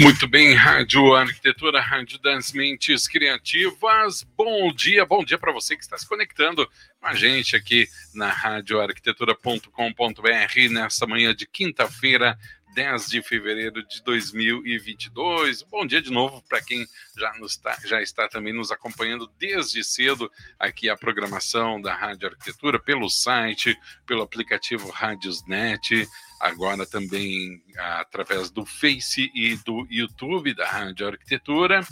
Muito bem, Rádio Arquitetura, Rádio das Mentes Criativas. Bom dia, bom dia para você que está se conectando com a gente aqui na radioarquitetura.com.br nessa manhã de quinta-feira, 10 de fevereiro de 2022. Bom dia de novo para quem já, nos tá, já está também nos acompanhando desde cedo aqui a programação da Rádio Arquitetura pelo site, pelo aplicativo Rádiosnet agora também através do Face e do YouTube da Rádio Arquitetura.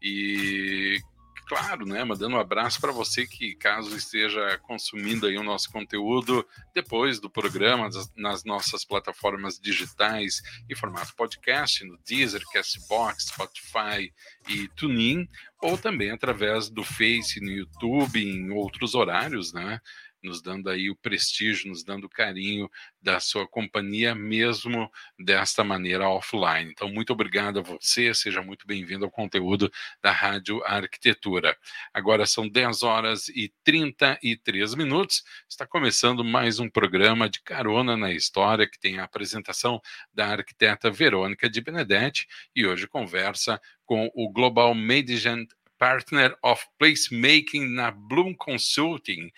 E claro, né, mandando um abraço para você que caso esteja consumindo aí o nosso conteúdo depois do programa nas nossas plataformas digitais em formato podcast, no Deezer, Castbox, Spotify e TuneIn, ou também através do Face no YouTube em outros horários, né? Nos dando aí o prestígio, nos dando o carinho da sua companhia, mesmo desta maneira offline. Então, muito obrigado a você, seja muito bem-vindo ao conteúdo da Rádio Arquitetura. Agora são 10 horas e 33 minutos, está começando mais um programa de Carona na História, que tem a apresentação da arquiteta Verônica de Benedetti, e hoje conversa com o Global Management Partner of Placemaking na Bloom Consulting.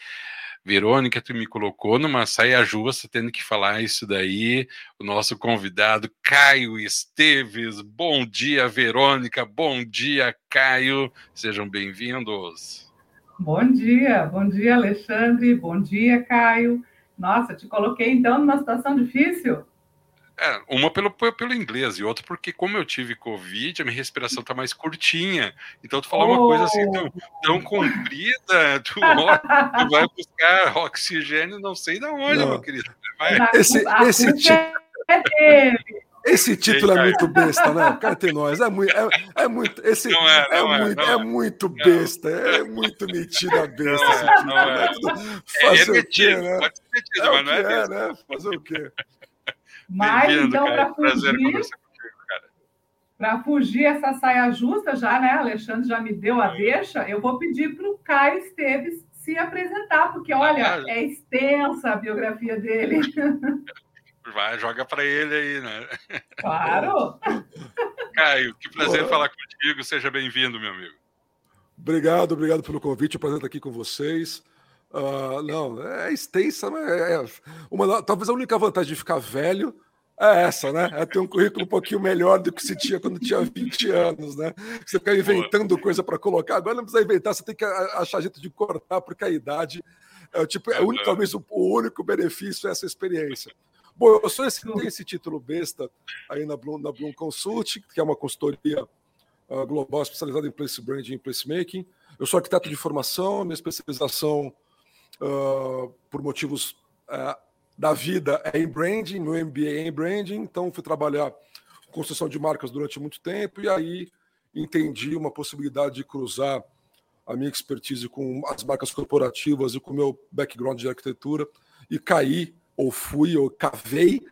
Verônica, tu me colocou numa saia justa, tendo que falar isso daí. O nosso convidado, Caio Esteves. Bom dia, Verônica. Bom dia, Caio. Sejam bem-vindos. Bom dia, bom dia, Alexandre. Bom dia, Caio. Nossa, te coloquei então numa situação difícil. É, uma pelo, pelo inglês e outra porque, como eu tive Covid, a minha respiração tá mais curtinha. Então, tu falar oh. uma coisa assim tão, tão comprida, tu, tu, vai buscar oxigênio não sei da onde, não. meu querido. Vai. Esse, esse, tipo, esse título é muito besta, né? Cá entre nós. É muito. É, é muito esse, não é, não é, é, muito, é, muito besta. É muito metida a besta não esse é, título. Não é. Né? Fazer é, o quê, né? Pode ser metido, é mas não é, é né? Fazer o quê? Mas, então, para fugir... Para fugir essa saia justa, já, né? Alexandre já me deu a deixa. Eu vou pedir para o Caio Esteves se apresentar, porque olha, ah, é extensa a biografia dele. Vai, joga para ele aí, né? Claro! Caio, que prazer Olá. falar contigo. Seja bem-vindo, meu amigo. Obrigado, obrigado pelo convite. É um prazer estar aqui com vocês. Uh, não, é extensa, mas é, é uma, talvez a única vantagem de ficar velho é essa, né? É ter um currículo um pouquinho melhor do que se tinha quando tinha 20 anos, né? Você ficar inventando coisa para colocar, agora não precisa inventar, você tem que achar jeito de cortar, porque a idade é, tipo, é único, talvez o, o único benefício é essa experiência. Bom, eu sou esse, esse título besta aí na Bloom, na Bloom Consult, que é uma consultoria uh, global especializada em place branding e placemaking. Eu sou arquiteto de formação, minha especialização uh, por motivos uh, da vida é em branding, meu MBA é em branding, então fui trabalhar construção de marcas durante muito tempo e aí entendi uma possibilidade de cruzar a minha expertise com as marcas corporativas e com o meu background de arquitetura e caí ou fui ou cavei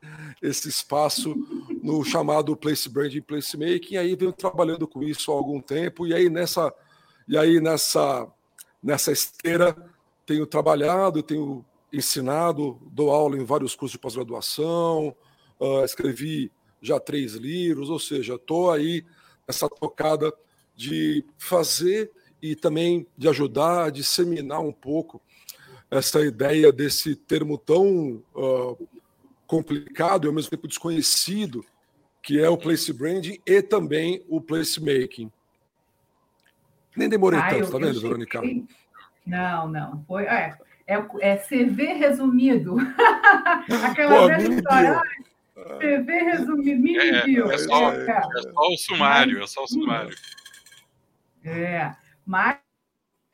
esse espaço no chamado place branding place making e aí venho trabalhando com isso há algum tempo e aí nessa e aí nessa nessa esteira tenho trabalhado, tenho ensinado, dou aula em vários cursos de pós-graduação, uh, escrevi já três livros, ou seja, estou aí nessa tocada de fazer e também de ajudar a disseminar um pouco essa ideia desse termo tão uh, complicado e ao mesmo tempo desconhecido, que é o place branding e também o place making. Nem demorei ah, tanto, tá vendo, Verônica? Não, não. Foi, é, é, é CV resumido. Aquela Pô, velha história. CV resumido, me é, enviou. É, só, é, é só o sumário, é só o sumário. É, mas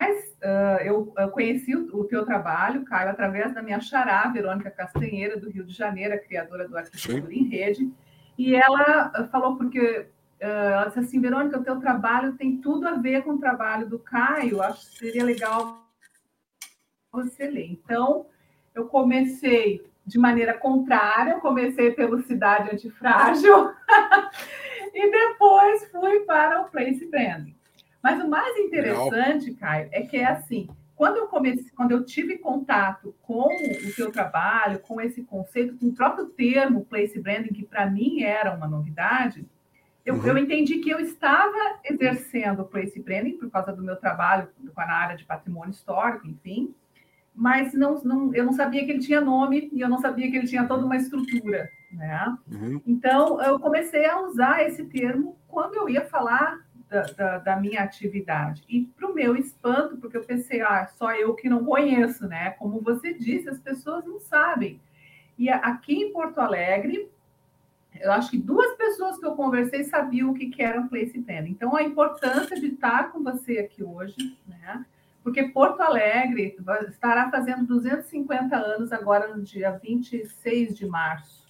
uh, eu, eu, conheci o, o, teu trabalho, Caio, através da minha xará, Verônica Castanheira, do Rio de Janeiro, a criadora do Arquitetura Sim. em Rede, e ela falou, porque ela disse assim, Verônica, o teu trabalho tem tudo a ver com o trabalho do Caio, acho que seria legal você ler. Então, eu comecei de maneira contrária, eu comecei pelo Cidade Antifrágil e depois fui para o Place Branding. Mas o mais interessante, Legal. Caio, é que é assim, quando eu comecei, quando eu tive contato com o teu trabalho, com esse conceito, com o próprio termo place branding, que para mim era uma novidade, eu, uhum. eu, entendi que eu estava exercendo place branding por causa do meu trabalho na área de patrimônio histórico, enfim, mas não, não, eu não sabia que ele tinha nome e eu não sabia que ele tinha toda uma estrutura, né? Uhum. Então eu comecei a usar esse termo quando eu ia falar da, da, da minha atividade. E para o meu espanto, porque eu pensei, ah, só eu que não conheço, né? Como você disse, as pessoas não sabem. E aqui em Porto Alegre, eu acho que duas pessoas que eu conversei sabiam o que, era um place brand. Então, a importância de estar com você aqui hoje, né? Porque Porto Alegre estará fazendo 250 anos agora no dia 26 de março.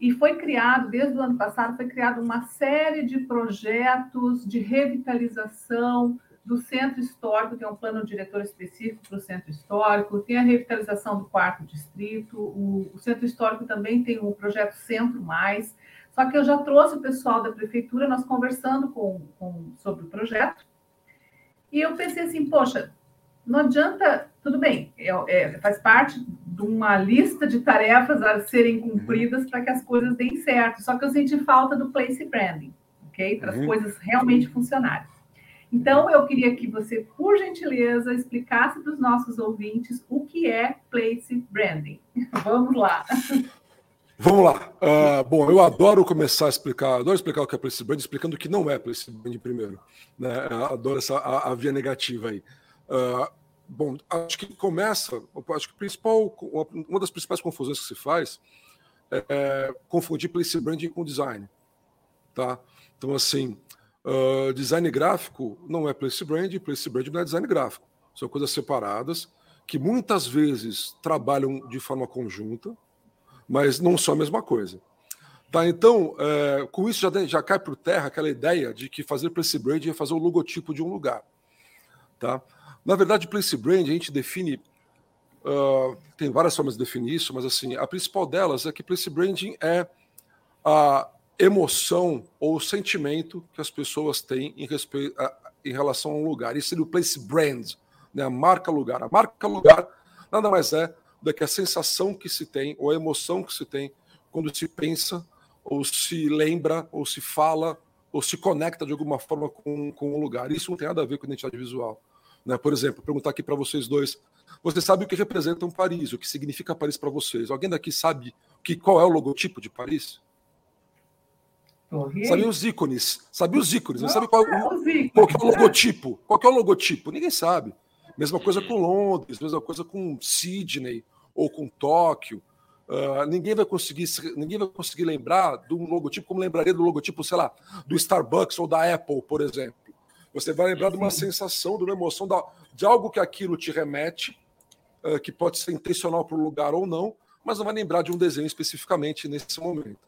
E foi criado, desde o ano passado, foi criado uma série de projetos de revitalização do centro histórico, tem um plano diretor específico para o centro histórico, tem a revitalização do quarto distrito, o, o centro histórico também tem o projeto Centro Mais, só que eu já trouxe o pessoal da prefeitura, nós conversando com, com, sobre o projeto, e eu pensei assim, poxa, não adianta, tudo bem, é, é, faz parte de uma lista de tarefas a serem cumpridas para que as coisas deem certo. Só que eu senti falta do place branding, ok? Para as uhum. coisas realmente funcionarem. Então, eu queria que você, por gentileza, explicasse para os nossos ouvintes o que é place branding. Vamos lá. Vamos lá. Uh, bom, eu adoro começar a explicar, adoro explicar o que é place branding, explicando o que não é place branding primeiro. Né? Adoro essa a, a via negativa aí. Uh, Bom, acho que começa, acho que principal, uma das principais confusões que se faz é, é confundir place branding com design, tá? Então, assim, uh, design gráfico não é place branding, place branding não é design gráfico. São coisas separadas que muitas vezes trabalham de forma conjunta, mas não são a mesma coisa. Tá, então, é, com isso já, já cai por terra aquela ideia de que fazer place branding é fazer o logotipo de um lugar. Tá? Na verdade, place brand a gente define. Uh, tem várias formas de definir isso, mas assim, a principal delas é que place branding é a emoção ou sentimento que as pessoas têm em, respeito, a, em relação a um lugar. Isso seria o place brand, né? a marca lugar. A marca lugar nada mais é do que a sensação que se tem ou a emoção que se tem quando se pensa ou se lembra ou se fala ou se conecta de alguma forma com, com um lugar. Isso não tem nada a ver com identidade visual. Né? Por exemplo, perguntar aqui para vocês dois. Você sabe o que representa um Paris, o que significa Paris para vocês? Alguém daqui sabe que, qual é o logotipo de Paris? Sabe os ícones? Sabe os ícones? Não, sabe qual, é o, qual é o logotipo? Qual é o logotipo? Ninguém sabe. Mesma coisa com Londres, mesma coisa com Sydney ou com Tóquio. Uh, ninguém vai conseguir ninguém vai conseguir lembrar de um logotipo como lembraria do logotipo, sei lá, do Starbucks ou da Apple, por exemplo. Você vai lembrar de uma sensação, de uma emoção, de algo que aquilo te remete, uh, que pode ser intencional para o lugar ou não, mas não vai lembrar de um desenho especificamente nesse momento.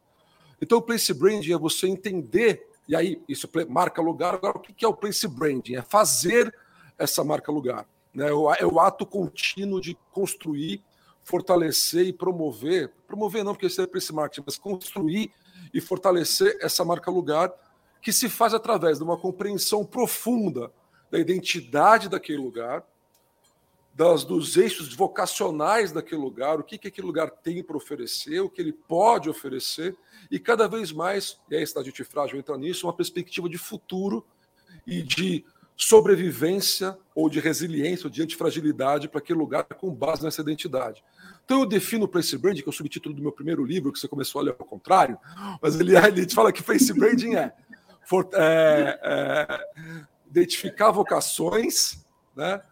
Então, o place branding é você entender, e aí isso marca lugar. Agora, o que é o place branding? É fazer essa marca lugar. Né? É o ato contínuo de construir, fortalecer e promover promover não, porque isso é place marketing, mas construir e fortalecer essa marca lugar que se faz através de uma compreensão profunda da identidade daquele lugar, das, dos eixos vocacionais daquele lugar, o que, que aquele lugar tem para oferecer, o que ele pode oferecer, e cada vez mais, e aí a gente frágil entra nisso, uma perspectiva de futuro e de sobrevivência ou de resiliência ou de antifragilidade para aquele lugar com base nessa identidade. Então eu defino o Place Branding, que é o subtítulo do meu primeiro livro, que você começou a ler ao contrário, mas ele, ele fala que Place Branding é for, é, é, identificar vocações, né?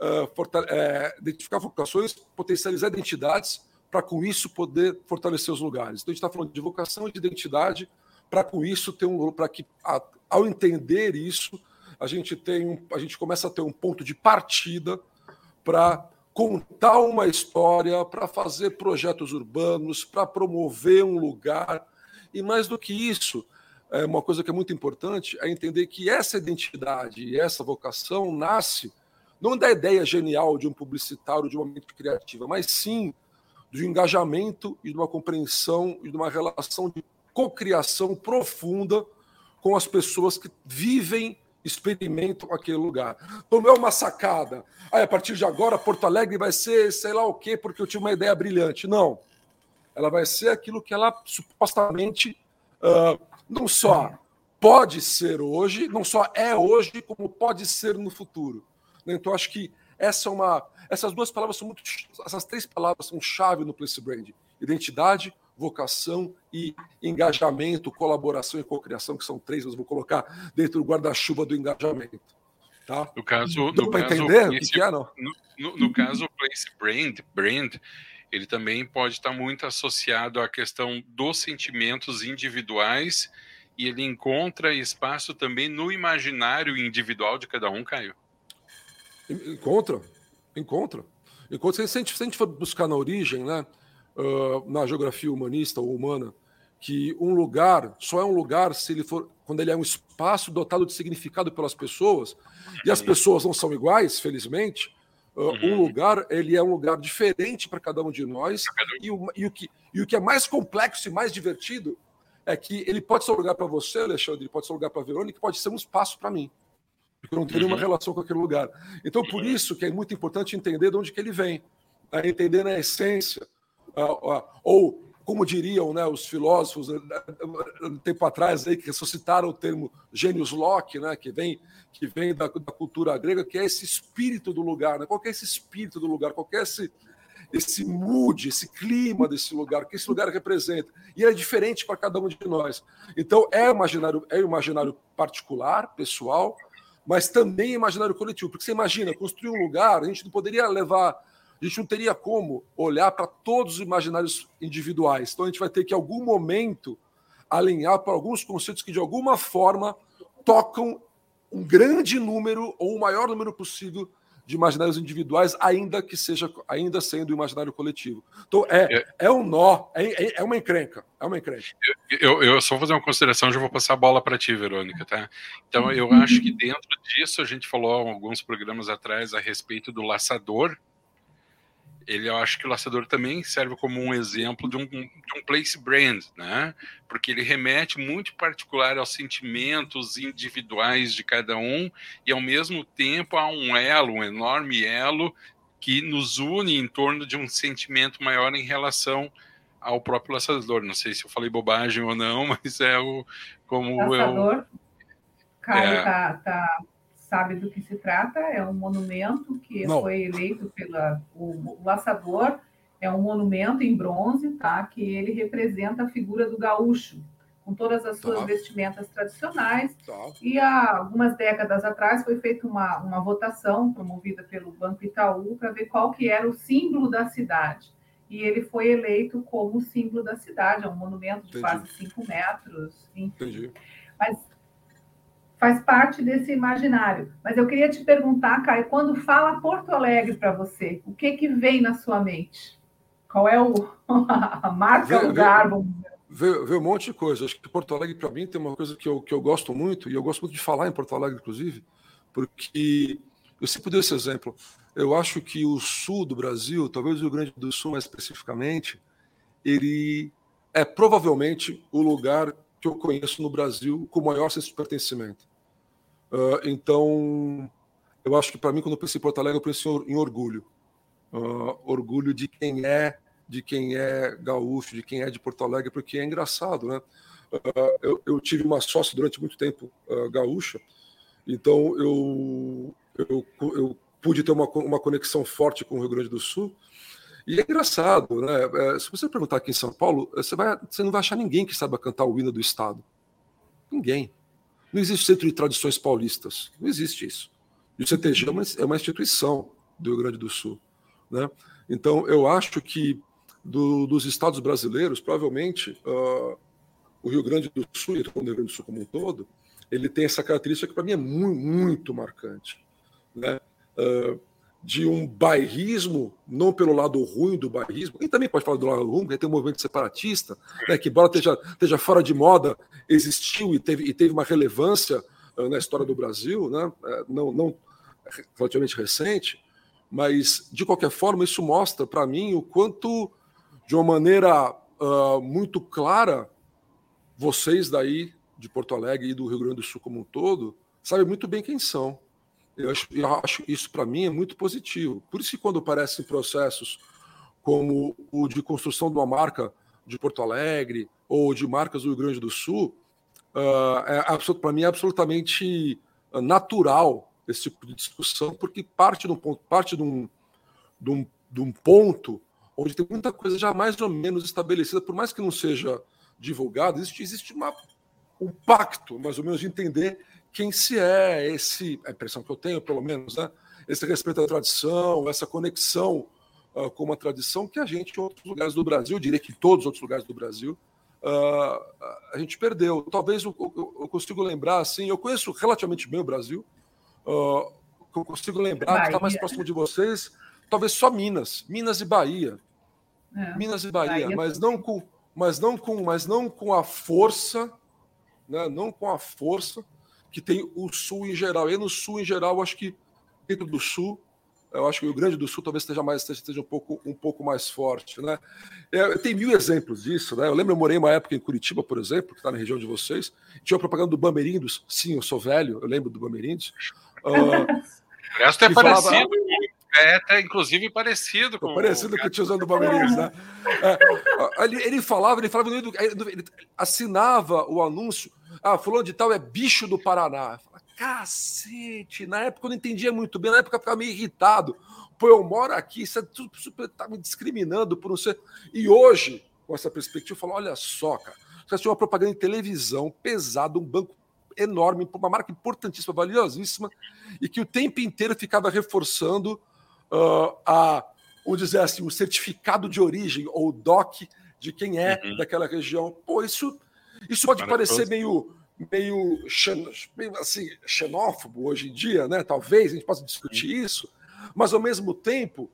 Uh, é, identificar vocações, potencializar identidades, para com isso poder fortalecer os lugares. Então a gente está falando de vocação e de identidade, para com isso ter um, para que a, ao entender isso a gente tem um, a gente começa a ter um ponto de partida para contar uma história, para fazer projetos urbanos, para promover um lugar. E mais do que isso, é uma coisa que é muito importante é entender que essa identidade e essa vocação nasce não da ideia genial de um publicitário, de uma mente criativa, mas sim do engajamento e de uma compreensão e de uma relação de cocriação profunda com as pessoas que vivem, experimentam aquele lugar. Então não é uma sacada. Ah, a partir de agora Porto Alegre vai ser sei lá o quê porque eu tive uma ideia brilhante. Não. Ela vai ser aquilo que ela supostamente uh, não só pode ser hoje, não só é hoje, como pode ser no futuro. Então, acho que essa é uma, essas duas palavras são muito, essas três palavras são chave no Place Brand: identidade, vocação e engajamento, colaboração e cocriação, que são três, eu vou colocar dentro do guarda-chuva do engajamento. Tá? No caso, no caso, entender o que, que é, não? No, no, no caso, o Place Brand, brand, ele também pode estar muito associado à questão dos sentimentos individuais e ele encontra espaço também no imaginário individual de cada um, Caio? Encontra, encontra. encontra. Se, a gente, se a gente for buscar na origem, né, uh, na geografia humanista ou humana, que um lugar só é um lugar se ele for quando ele é um espaço dotado de significado pelas pessoas e as pessoas não são iguais, felizmente. Uh, uhum. Um lugar ele é um lugar diferente para cada um de nós e o, e, o que, e o que é mais complexo e mais divertido é que ele pode ser um lugar para você, Alexandre, ele pode ser um lugar para a Verônica, pode ser um espaço para mim. Porque eu não tenho uhum. nenhuma relação com aquele lugar. Então, por uhum. isso que é muito importante entender de onde que ele vem. Né? Entender na essência. Uh, uh, ou, como diriam né, os filósofos, um tempo atrás, aí, que ressuscitaram o termo gênios Locke, né, que vem, que vem da, da, cultura grega, que é esse espírito do lugar. Né? Qual é esse espírito do lugar? Qual é esse esse mood, esse clima desse lugar, que esse lugar representa. E é diferente para cada um de nós. Então, é imaginário, é imaginário particular, pessoal, mas também imaginário coletivo. Porque você imagina, construir um lugar, a gente não poderia levar, a gente não teria como olhar para todos os imaginários individuais. Então, a gente vai ter que, em algum momento, alinhar para alguns conceitos que, de alguma forma, tocam um grande número ou o maior número possível de imaginários individuais, ainda que seja ainda sendo o imaginário coletivo. Então é, é, é um nó, é, é uma encrenca, é uma encrenca. Eu, eu, só vou fazer uma consideração, já vou passar a bola para ti, Verônica, tá? Então eu acho que dentro disso a gente falou alguns programas atrás a respeito do laçador, ele eu acho que o laçador também serve como um exemplo de um, de um place brand, né? Porque ele remete muito particular aos sentimentos individuais de cada um e ao mesmo tempo há um elo, um enorme elo que nos une em torno de um sentimento maior em relação ao próprio laçador. Não sei se eu falei bobagem ou não, mas é o como laçador. eu Caio é... tá, tá sabe do que se trata, é um monumento que Não. foi eleito pela o, o laçador, é um monumento em bronze, tá? Que ele representa a figura do gaúcho, com todas as suas tá. vestimentas tradicionais. Tá. E há algumas décadas atrás foi feita uma, uma votação promovida pelo Banco Itaú para ver qual que era o símbolo da cidade. E ele foi eleito como símbolo da cidade, é um monumento de Entendi. quase 5 metros. Enfim. Entendi. Mas faz parte desse imaginário. Mas eu queria te perguntar, Caio, quando fala Porto Alegre para você, o que que vem na sua mente? Qual é o, a marca, vê, lugar? Vê, vê, um monte de coisa. Acho que Porto Alegre, para mim, tem uma coisa que eu, que eu gosto muito, e eu gosto muito de falar em Porto Alegre, inclusive, porque eu sempre dou esse exemplo. Eu acho que o sul do Brasil, talvez o Rio Grande do Sul mais especificamente, ele é provavelmente o lugar que eu conheço no Brasil com maior senso de pertencimento. Uh, então, eu acho que para mim, quando eu penso em Porto Alegre, eu penso em orgulho. Uh, orgulho de quem é, de quem é gaúcho, de quem é de Porto Alegre, porque é engraçado, né? Uh, eu, eu, tive uma sócia durante muito tempo gaúcha, então eu, eu, eu pude ter uma, uma conexão forte com o Rio Grande do Sul. E é engraçado, né? É, se você perguntar aqui em São Paulo, você, vai, você não vai achar ninguém que saiba cantar o hino do Estado. Ninguém. Não existe centro de tradições paulistas. Não existe isso. E o CTG é uma, é uma instituição do Rio Grande do Sul. Né? Então, eu acho que do, dos estados brasileiros, provavelmente, uh, o Rio Grande do Sul, e o Rio Grande do Sul como um todo, ele tem essa característica que para mim é muito, muito marcante. Né? Uh, de um bairrismo, não pelo lado ruim do bairrismo, e também pode falar do lado ruim, porque tem um movimento separatista, né, que, embora esteja, esteja fora de moda, existiu e teve, e teve uma relevância uh, na história do Brasil, né, uh, não, não relativamente recente, mas, de qualquer forma, isso mostra para mim o quanto, de uma maneira uh, muito clara, vocês daí de Porto Alegre e do Rio Grande do Sul como um todo sabem muito bem quem são. Eu acho, eu acho isso para mim é muito positivo. Por isso que quando aparecem processos como o de construção de uma marca de Porto Alegre ou de marcas do Rio Grande do Sul, uh, é para mim é absolutamente natural esse tipo de discussão, porque parte de um ponto, parte de um, de um, de um ponto onde tem muita coisa já mais ou menos estabelecida, por mais que não seja divulgado, existe, existe uma, um pacto, mais ou menos, de entender quem se é, esse, a impressão que eu tenho, pelo menos, né? esse respeito à tradição, essa conexão uh, com uma tradição que a gente, em outros lugares do Brasil, diria que em todos os outros lugares do Brasil, uh, a gente perdeu. Talvez eu, eu, eu consigo lembrar, assim, eu conheço relativamente bem o Brasil, uh, eu consigo lembrar que está mais próximo de vocês, talvez só Minas, Minas e Bahia. É, Minas e Bahia, Bahia mas não com mas não com mas não com a força, né, não com a força que tem o Sul em geral. E no Sul em geral, eu acho que dentro do Sul, eu acho que o Rio Grande do Sul talvez esteja mais esteja um pouco um pouco mais forte, né? É, tem mil exemplos disso, né? Eu lembro, eu morei uma época em Curitiba, por exemplo, que está na região de vocês, tinha uma propaganda do Bamerindos. Sim, eu sou velho, eu lembro do Bamerindos. Uh, o resto é parecido. Falava, é até, inclusive, parecido com. Parecido o... com o tiozão do Bamerindos, né? É, ele, ele, falava, ele falava, ele assinava o anúncio ah, fulano de tal é bicho do Paraná. Falo, Cacete, na época eu não entendia muito bem, na época eu ficava meio irritado. Pô, eu moro aqui, você super, tá me discriminando por não ser. E hoje, com essa perspectiva, eu falo: olha só, cara, você tinha uma propaganda em televisão pesada, um banco enorme, uma marca importantíssima, valiosíssima, e que o tempo inteiro ficava reforçando uh, a, vamos dizer assim, o certificado de origem, ou o DOC, de quem é uhum. daquela região. Pô, isso isso pode parecer meio, meio, meio assim, xenófobo hoje em dia, né? Talvez a gente possa discutir Sim. isso, mas ao mesmo tempo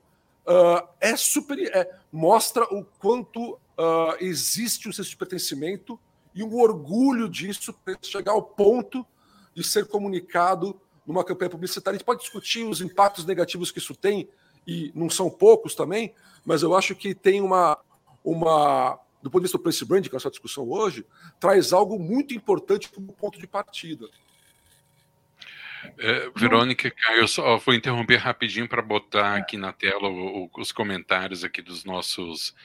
uh, é super, é, mostra o quanto uh, existe um senso de pertencimento e um orgulho disso para chegar ao ponto de ser comunicado numa campanha publicitária. A gente pode discutir os impactos negativos que isso tem, e não são poucos também, mas eu acho que tem uma, uma do ponto de vista do place brand, que é discussão hoje, traz algo muito importante como ponto de partida. É, Verônica, eu só vou interromper rapidinho para botar aqui na tela o, o, os comentários aqui dos nossos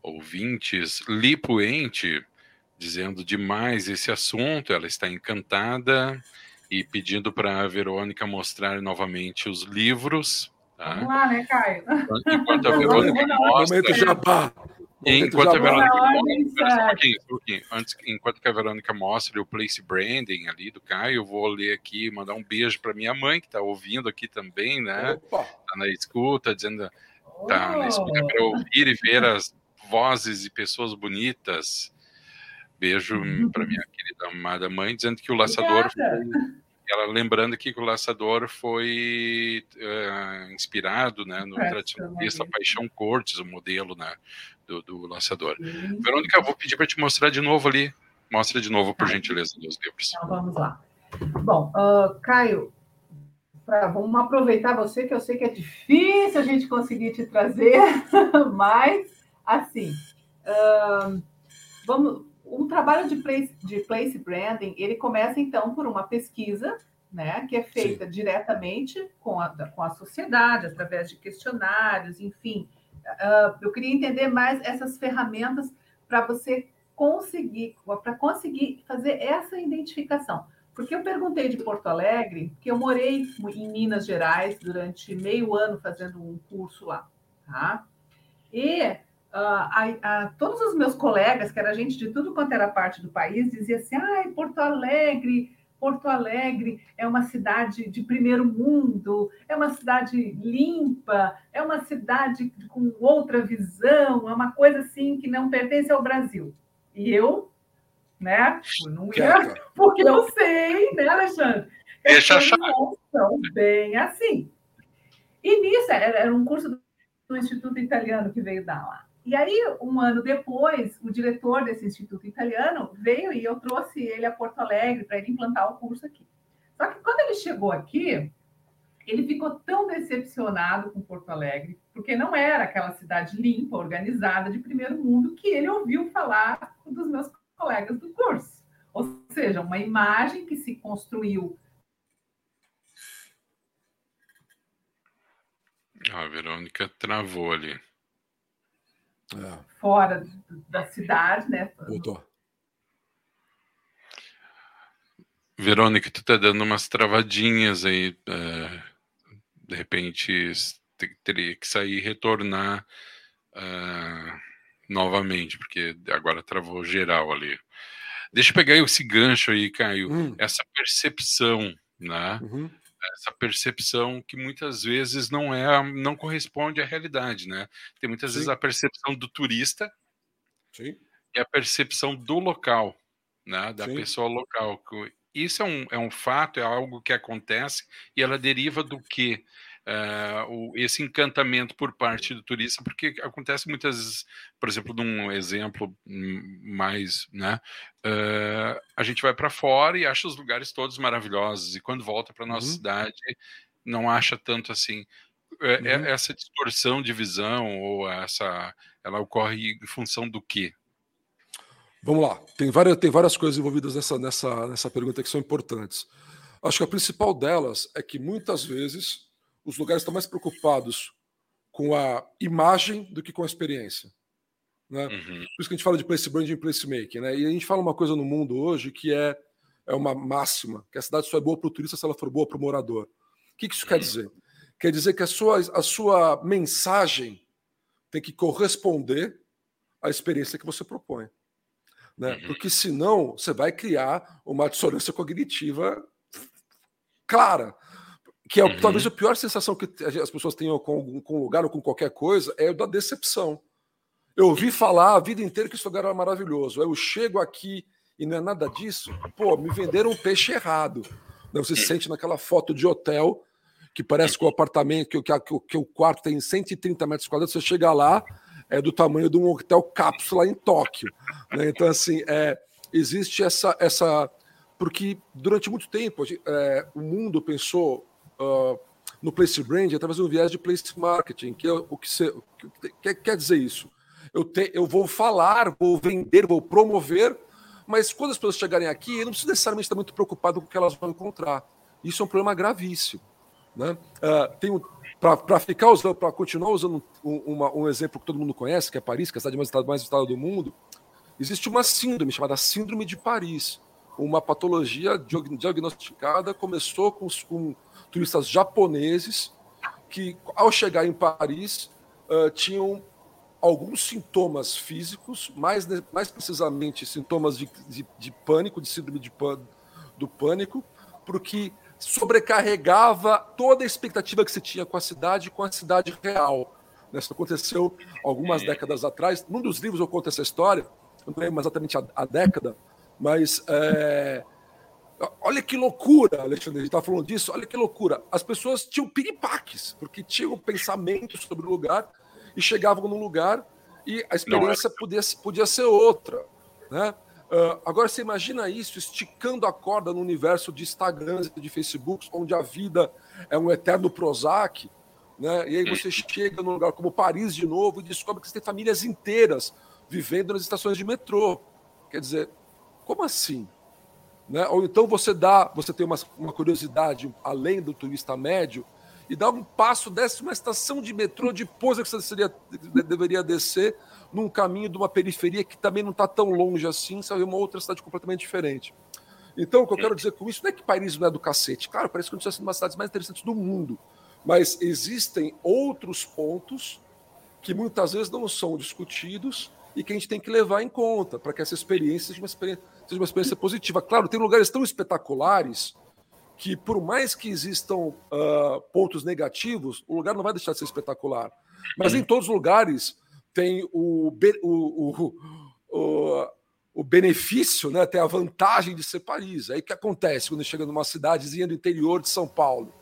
ouvintes. Lipoente dizendo demais esse assunto, ela está encantada e pedindo para a Verônica mostrar novamente os livros. Tá? Vamos lá, né, Caio? Enquanto a Verônica mostra... Momento jabá. Enquanto a, Verônica mostra, antes, enquanto que a Verônica mostra o place branding ali do Caio, eu vou ler aqui, mandar um beijo para minha mãe, que está ouvindo aqui também, né? Está na escuta, dizendo, tá na escuta para ouvir e ver as vozes e pessoas bonitas. Beijo uhum. para minha querida amada mãe, dizendo que o laçador foi, ela lembrando que o Laçador foi uh, inspirado né, no tradicionalista Paixão Cortes, o modelo né, do, do Laçador. Uhum. Verônica, eu vou pedir para te mostrar de novo ali. Mostra de novo, por tá. gentileza, os livros. Então, vamos lá. Bom, uh, Caio, pra, vamos aproveitar você, que eu sei que é difícil a gente conseguir te trazer, mas, assim, uh, vamos um trabalho de place, de place branding, ele começa então por uma pesquisa, né, que é feita Sim. diretamente com a, com a sociedade, através de questionários, enfim. Uh, eu queria entender mais essas ferramentas para você conseguir, para conseguir fazer essa identificação. Porque eu perguntei de Porto Alegre, que eu morei em Minas Gerais durante meio ano fazendo um curso lá, tá? E Uh, a, a, todos os meus colegas, que era gente de tudo quanto era parte do país, diziam assim: ai, Porto Alegre, Porto Alegre é uma cidade de primeiro mundo, é uma cidade limpa, é uma cidade com outra visão, é uma coisa assim que não pertence ao Brasil. E eu, né, não ia, porque eu sei, né, Alexandre? Deixa. Não são bem assim. E nisso, era, era um curso do Instituto Italiano que veio dar lá. E aí, um ano depois, o diretor desse Instituto Italiano veio e eu trouxe ele a Porto Alegre para ele implantar o curso aqui. Só que quando ele chegou aqui, ele ficou tão decepcionado com Porto Alegre, porque não era aquela cidade limpa, organizada, de primeiro mundo, que ele ouviu falar dos meus colegas do curso. Ou seja, uma imagem que se construiu. A Verônica travou ali. É. Fora da cidade, né? Voltou. Verônica, tu tá dando umas travadinhas aí. É, de repente teria que sair e retornar uh, novamente, porque agora travou geral ali. Deixa eu pegar esse gancho aí, Caio. Hum. Essa percepção, né? Uhum. Essa percepção que muitas vezes não é, não corresponde à realidade, né? Tem muitas Sim. vezes a percepção do turista Sim. e a percepção do local, né? Da Sim. pessoa local. Isso é um, é um fato, é algo que acontece e ela deriva do que? Uh, o, esse encantamento por parte do turista, porque acontece muitas vezes, por exemplo, num exemplo mais, né, uh, a gente vai para fora e acha os lugares todos maravilhosos, e quando volta para nossa uhum. cidade, não acha tanto assim. É, é uhum. Essa distorção de visão, ou essa, ela ocorre em função do quê? Vamos lá, tem várias, tem várias coisas envolvidas nessa, nessa, nessa pergunta que são importantes. Acho que a principal delas é que muitas vezes os lugares estão mais preocupados com a imagem do que com a experiência. Né? Uhum. Por isso que a gente fala de place branding e place making. Né? E a gente fala uma coisa no mundo hoje que é, é uma máxima, que a cidade só é boa para o turista se ela for boa para o morador. O que, que isso quer dizer? Quer dizer que a sua, a sua mensagem tem que corresponder à experiência que você propõe. Né? Uhum. Porque senão você vai criar uma dissonância cognitiva clara. Que é uhum. talvez a pior sensação que as pessoas tenham com, com um lugar ou com qualquer coisa é o da decepção. Eu ouvi falar a vida inteira que esse lugar era maravilhoso. Eu chego aqui e não é nada disso. Pô, me venderam um peixe errado. Você se sente naquela foto de hotel que parece que o apartamento, que, que, que o quarto tem 130 metros quadrados, você chega lá, é do tamanho de um hotel cápsula em Tóquio. Né? Então, assim, é, existe essa, essa. Porque durante muito tempo é, o mundo pensou uh, no place brand através de um viés de place marketing, que é o que, você, que quer dizer isso. Eu, te, eu vou falar, vou vender, vou promover, mas quando as pessoas chegarem aqui, eu não preciso necessariamente estar muito preocupado com o que elas vão encontrar. Isso é um problema gravíssimo. Né? Uh, para ficar usando, para continuar usando um, uma, um, exemplo que todo mundo conhece, que é Paris, que é a cidade mais mais visitada do mundo, existe uma síndrome chamada Síndrome de Paris, uma patologia diagnosticada, começou com, com turistas japoneses que, ao chegar em Paris, uh, tinham alguns sintomas físicos, mais, mais precisamente sintomas de, de, de pânico, de síndrome de do pânico, porque sobrecarregava toda a expectativa que se tinha com a cidade com a cidade real. Isso aconteceu algumas décadas atrás. Num dos livros eu conto essa história, não lembro exatamente a, a década, mas é, Olha que loucura, Alexandre, a gente está falando disso. Olha que loucura. As pessoas tinham piripaques, porque tinham pensamento sobre o lugar e chegavam num lugar e a experiência é. podia, podia ser outra. Né? Uh, agora você imagina isso esticando a corda no universo de Instagram e de Facebook, onde a vida é um eterno Prozac, né? e aí você chega num lugar como Paris de novo e descobre que você tem famílias inteiras vivendo nas estações de metrô. Quer dizer, como assim? Né? Ou então você dá, você tem uma, uma curiosidade além do turista médio e dá um passo, desce uma estação de metrô depois que você seria, deveria descer num caminho de uma periferia que também não está tão longe assim, sabe? Uma outra cidade completamente diferente. Então, o que eu quero dizer com isso não é que Paris não é do cacete. Claro, parece que a gente está sendo uma das cidades mais interessantes do mundo. Mas existem outros pontos que muitas vezes não são discutidos e que a gente tem que levar em conta para que essa experiência seja uma experiência, seja uma experiência positiva. Claro, tem lugares tão espetaculares que, por mais que existam uh, pontos negativos, o lugar não vai deixar de ser espetacular. Mas em todos os lugares tem o, o, o, o, o benefício, né, tem a vantagem de ser Paris. Aí o que acontece quando chega numa cidadezinha do interior de São Paulo?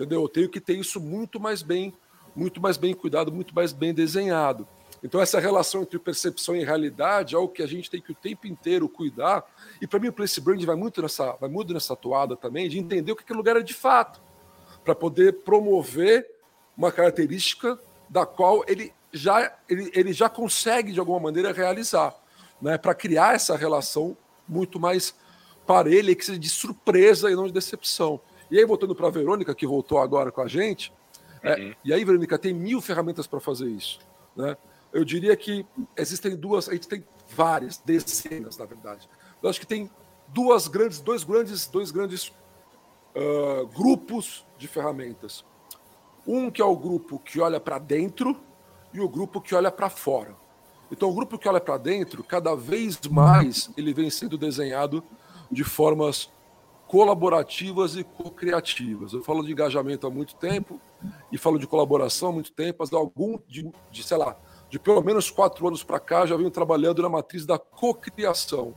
entendeu? Eu tenho que ter isso muito mais bem, muito mais bem cuidado, muito mais bem desenhado. Então essa relação entre percepção e realidade é algo que a gente tem que o tempo inteiro cuidar. E para mim o place brand vai muito nessa, vai muito nessa toada também de entender o que aquele lugar é de fato, para poder promover uma característica da qual ele já ele, ele já consegue de alguma maneira realizar, né? Para criar essa relação muito mais parelha, que seja de surpresa e não de decepção. E aí voltando para a Verônica que voltou agora com a gente, é, uhum. e aí Verônica tem mil ferramentas para fazer isso, né? Eu diria que existem duas, a gente tem várias, dezenas, na verdade. Eu acho que tem duas grandes, dois grandes, dois grandes uh, grupos de ferramentas. Um que é o grupo que olha para dentro e o grupo que olha para fora. Então, o grupo que olha para dentro, cada vez mais ele vem sendo desenhado de formas colaborativas e co-criativas. Eu falo de engajamento há muito tempo e falo de colaboração há muito tempo, mas algum de, de sei lá, de pelo menos quatro anos para cá, já venho trabalhando na matriz da cocriação,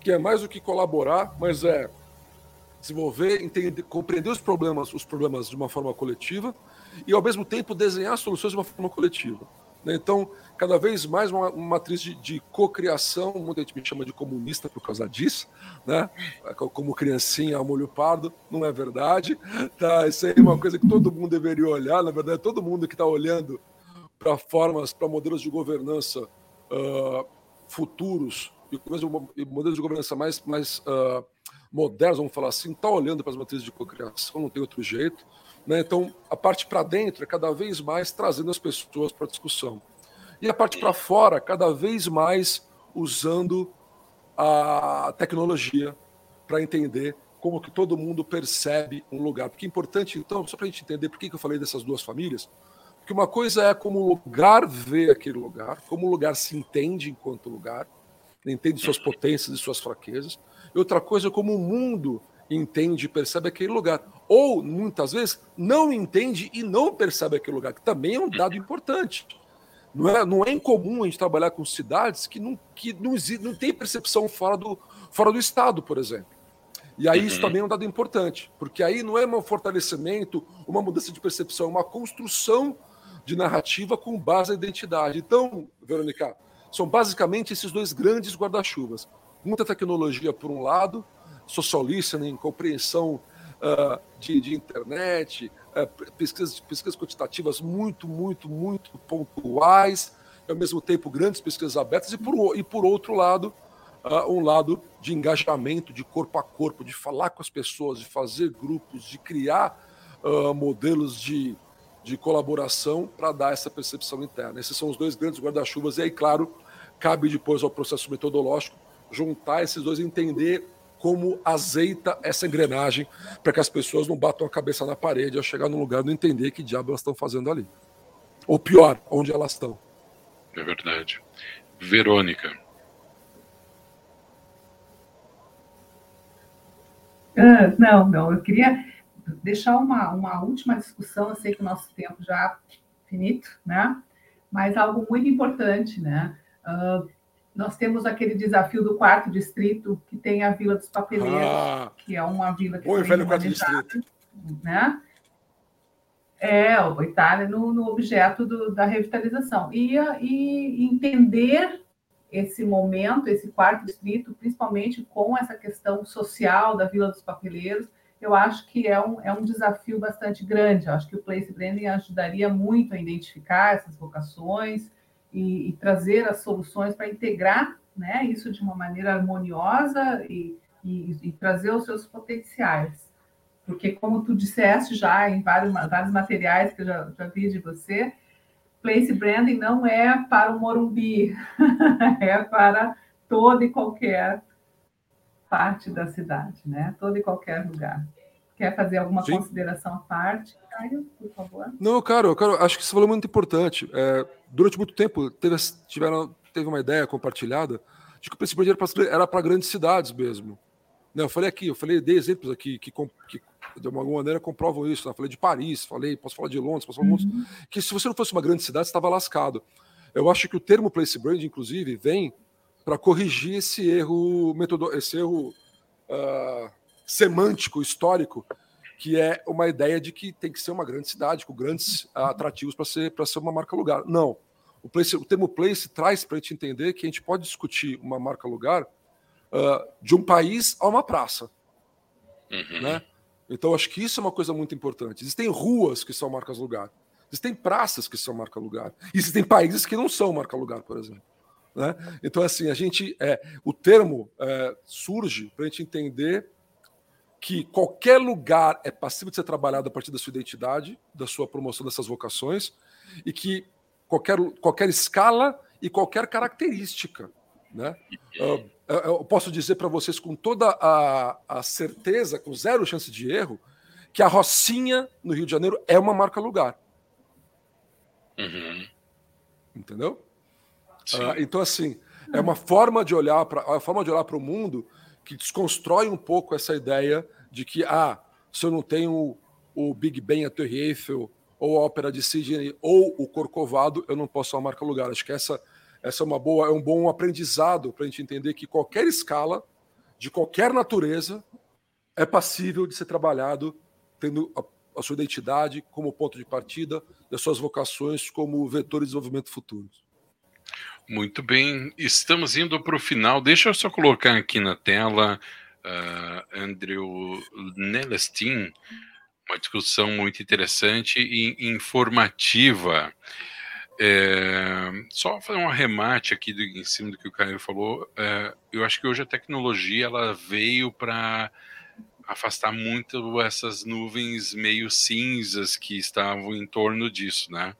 que é mais do que colaborar, mas é desenvolver, entender, compreender os problemas, os problemas de uma forma coletiva e ao mesmo tempo desenhar soluções de uma forma coletiva. Né? Então, cada vez mais uma, uma matriz de, de cocriação, muita gente me chama de comunista por causa disso, né? Como criancinha molho pardo, não é verdade. Tá? Isso aí é uma coisa que todo mundo deveria olhar, na verdade, todo mundo que está olhando para formas, para modelos de governança uh, futuros e modelos de governança mais, mais uh, modernos, vamos falar assim, está olhando para as matrizes de cocriação, não tem outro jeito. Né? Então, a parte para dentro é cada vez mais trazendo as pessoas para a discussão. E a parte para fora, cada vez mais usando a tecnologia para entender como que todo mundo percebe um lugar. Porque é importante, então, só para a gente entender por que, que eu falei dessas duas famílias, porque uma coisa é como o lugar vê aquele lugar, como o lugar se entende enquanto lugar, entende suas potências e suas fraquezas. E outra coisa é como o mundo entende e percebe aquele lugar. Ou, muitas vezes, não entende e não percebe aquele lugar, que também é um dado importante. Não é, não é incomum a gente trabalhar com cidades que não, que não, não tem percepção fora do, fora do Estado, por exemplo. E aí isso uhum. também é um dado importante, porque aí não é um fortalecimento, uma mudança de percepção, é uma construção de narrativa com base na identidade. Então, Verônica, são basicamente esses dois grandes guarda-chuvas. Muita tecnologia, por um lado, social listening, compreensão uh, de, de, internet, uh, pesquisas, pesquisas quantitativas muito, muito, muito pontuais, e ao mesmo tempo grandes pesquisas abertas, e por, e por outro lado, uh, um lado de engajamento, de corpo a corpo, de falar com as pessoas, de fazer grupos, de criar modelos de de colaboração para dar essa percepção interna. Esses são os dois grandes guarda-chuvas, e aí, claro, cabe depois ao processo metodológico juntar esses dois e entender como azeita essa engrenagem para que as pessoas não batam a cabeça na parede ao chegar no lugar e não entender que diabo elas estão fazendo ali. Ou pior, onde elas estão. É verdade. Verônica. Ah, não, não, eu queria deixar uma, uma última discussão, eu sei que o nosso tempo já é finito, né? Mas algo muito importante, né? Uh, nós temos aquele desafio do quarto distrito, que tem a Vila dos Papeleiros, ah, que é uma vila que Oi, velho quarto distrito. Né? É, o Itália no, no objeto do, da revitalização. E, e entender esse momento, esse quarto distrito, principalmente com essa questão social da Vila dos Papeleiros, eu acho que é um, é um desafio bastante grande. Eu acho que o place branding ajudaria muito a identificar essas vocações e, e trazer as soluções para integrar né, isso de uma maneira harmoniosa e, e, e, trazer os seus potenciais. Porque, como tu disseste já em vários, vários materiais que eu já, já vi de você, place branding não é para o Morumbi, é para todo e qualquer parte da cidade, né? Todo e qualquer lugar. Quer fazer alguma Sim. consideração à parte, Caio, por favor? Não, cara, quero, acho que você falou muito importante. É, durante muito tempo teve, tiveram, teve uma ideia compartilhada de que o princípio era para grandes cidades mesmo. Não, eu falei aqui, eu falei, dei exemplos aqui que, que de alguma maneira comprovam isso. Né? Falei de Paris, falei, posso falar de Londres, posso falar de uhum. que se você não fosse uma grande cidade, estava lascado. Eu acho que o termo place brand, inclusive, vem para corrigir esse erro, metodo, esse erro uh, semântico, histórico, que é uma ideia de que tem que ser uma grande cidade, com grandes atrativos para ser, ser uma marca lugar. Não. O, place, o termo place traz para a gente entender que a gente pode discutir uma marca lugar uh, de um país a uma praça. Uhum. Né? Então, acho que isso é uma coisa muito importante. Existem ruas que são marcas lugar. Existem praças que são marca lugar. Existem países que não são marca lugar, por exemplo. Né? Então, assim, a gente. É, o termo é, surge para a gente entender que qualquer lugar é passível de ser trabalhado a partir da sua identidade, da sua promoção dessas vocações, e que qualquer, qualquer escala e qualquer característica. Né? Eu, eu posso dizer para vocês com toda a, a certeza, com zero chance de erro, que a Rocinha, no Rio de Janeiro, é uma marca lugar. Uhum. Entendeu? Uh, então, assim, é uma forma de olhar para a forma de olhar para o mundo que desconstrói um pouco essa ideia de que, ah, se eu não tenho o Big Ben, a Torre Eiffel, ou a Ópera de Sydney, ou o Corcovado, eu não posso uma marca lugar. Acho que essa, essa é uma boa, é um bom aprendizado para a gente entender que qualquer escala, de qualquer natureza, é passível de ser trabalhado tendo a, a sua identidade como ponto de partida, das suas vocações como vetor de desenvolvimento futuros. Muito bem, estamos indo para o final. Deixa eu só colocar aqui na tela uh, Andrew Nelestin, uma discussão muito interessante e informativa. É, só fazer um arremate aqui do, em cima do que o Caio falou. É, eu acho que hoje a tecnologia ela veio para afastar muito essas nuvens meio cinzas que estavam em torno disso, né?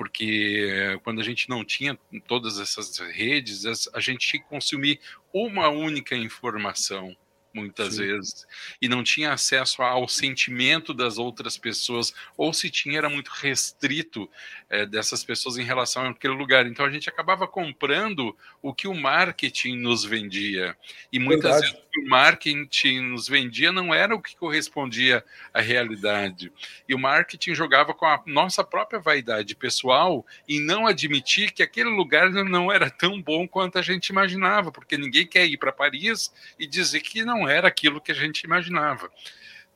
Porque quando a gente não tinha todas essas redes, a gente consumir uma única informação muitas Sim. vezes, e não tinha acesso ao sentimento das outras pessoas, ou se tinha, era muito restrito é, dessas pessoas em relação àquele lugar. Então a gente acabava comprando o que o marketing nos vendia, e muitas Verdade. vezes o que o marketing nos vendia não era o que correspondia à realidade. E o marketing jogava com a nossa própria vaidade pessoal e não admitir que aquele lugar não era tão bom quanto a gente imaginava, porque ninguém quer ir para Paris e dizer que não não era aquilo que a gente imaginava.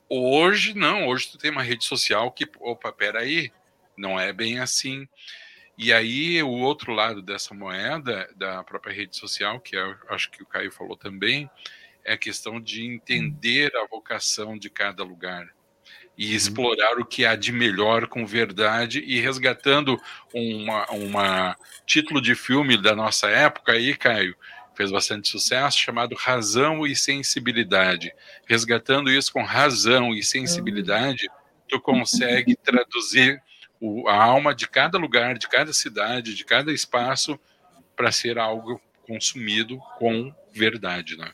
Hoje, não, hoje tu tem uma rede social que, opa, peraí, não é bem assim. E aí, o outro lado dessa moeda, da própria rede social, que eu acho que o Caio falou também, é a questão de entender a vocação de cada lugar e uhum. explorar o que há de melhor com verdade e resgatando uma, uma título de filme da nossa época aí, Caio, fez bastante sucesso, chamado Razão e Sensibilidade. Resgatando isso com razão e sensibilidade, tu consegue traduzir o, a alma de cada lugar, de cada cidade, de cada espaço para ser algo consumido com verdade, né?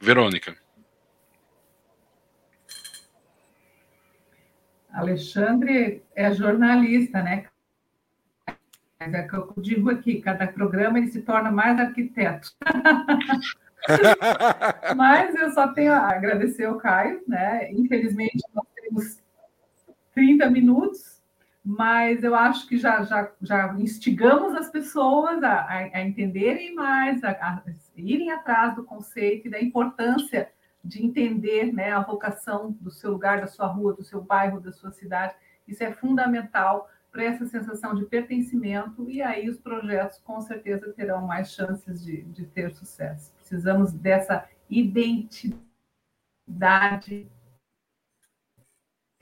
Verônica. Alexandre é jornalista, né? É que eu digo aqui, cada programa ele se torna mais arquiteto. Mas eu só tenho a agradecer ao Caio, né? Infelizmente nós temos 30 minutos, mas eu acho que já, já, já instigamos as pessoas a, a, a entenderem mais, a, a, irem atrás do conceito e da importância de entender né, a vocação do seu lugar, da sua rua, do seu bairro, da sua cidade. Isso é fundamental para essa sensação de pertencimento, e aí os projetos com certeza terão mais chances de, de ter sucesso. Precisamos dessa identidade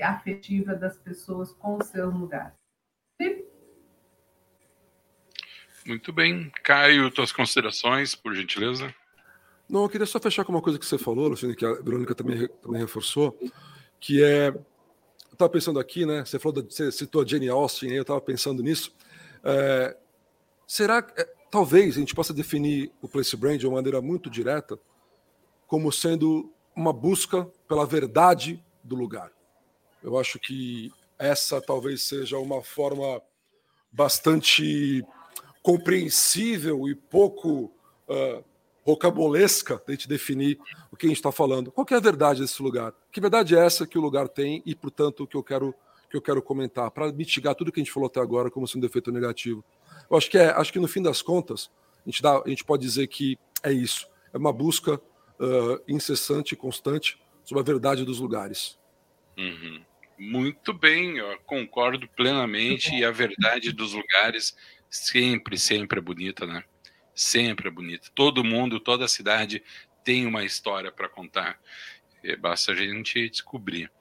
afetiva das pessoas com o seu lugar. Muito bem. Caio, tuas considerações, por gentileza? Não, eu queria só fechar com uma coisa que você falou, Luciano, que a Verônica também, também reforçou, que é estava pensando aqui, né? Você falou, você citou a Jane Austen, eu estava pensando nisso. É, será que é, talvez a gente possa definir o place brand de uma maneira muito direta como sendo uma busca pela verdade do lugar? Eu acho que essa talvez seja uma forma bastante compreensível e pouco uh, rocambolesca de gente definir o que a gente está falando. Qual é a verdade desse lugar? Que verdade é essa que o lugar tem e, portanto, o que eu quero que eu quero comentar para mitigar tudo que a gente falou até agora como sendo efeito negativo. Eu acho que é, acho que no fim das contas a gente dá, a gente pode dizer que é isso. É uma busca uh, incessante e constante sobre a verdade dos lugares. Uhum. Muito bem, eu concordo plenamente. E a verdade dos lugares sempre, sempre é bonita, né? Sempre é bonita. Todo mundo, toda cidade tem uma história para contar. E basta a gente descobrir.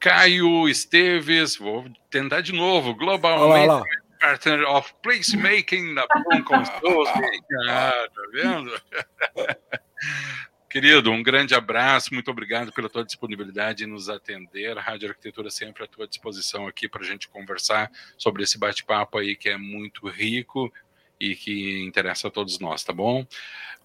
Caio Esteves, vou tentar de novo. Global olá, olá. Partner of Placemaking da Plum Consulting. Ah, tá vendo? Querido, um grande abraço, muito obrigado pela tua disponibilidade em nos atender. A Rádio Arquitetura sempre à tua disposição aqui para a gente conversar sobre esse bate-papo aí que é muito rico e que interessa a todos nós, tá bom?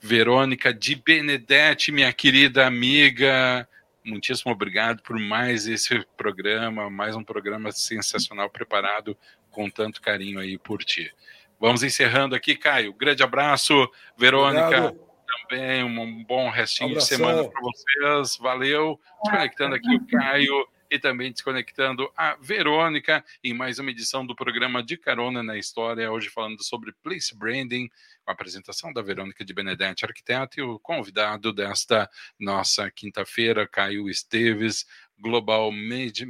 Verônica de Benedetti, minha querida amiga, muitíssimo obrigado por mais esse programa, mais um programa sensacional preparado com tanto carinho aí por ti. Vamos encerrando aqui, Caio. Grande abraço, Verônica. Obrigado também. Um bom restinho Abração. de semana para vocês. Valeu. Desconectando aqui o Caio e também desconectando a Verônica em mais uma edição do programa De Carona na História, hoje falando sobre Place Branding, com a apresentação da Verônica de Benedetti, arquiteta, e o convidado desta nossa quinta-feira, Caio Esteves, Global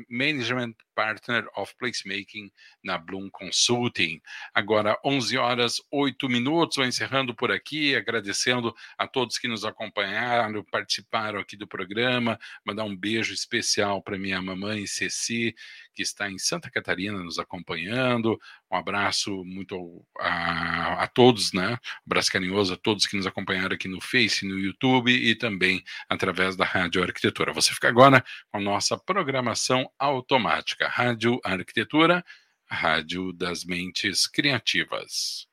Management Partner of Placemaking na Bloom Consulting. Agora, 11 horas 8 minutos, vou encerrando por aqui, agradecendo a todos que nos acompanharam, participaram aqui do programa, mandar um beijo especial para minha mamãe Ceci, que está em Santa Catarina nos acompanhando. Um abraço muito a, a todos, né? Um abraço carinhoso a todos que nos acompanharam aqui no Face, no YouTube e também através da Rádio Arquitetura. Você fica agora com a nossa programação automática. Rádio Arquitetura, Rádio das Mentes Criativas.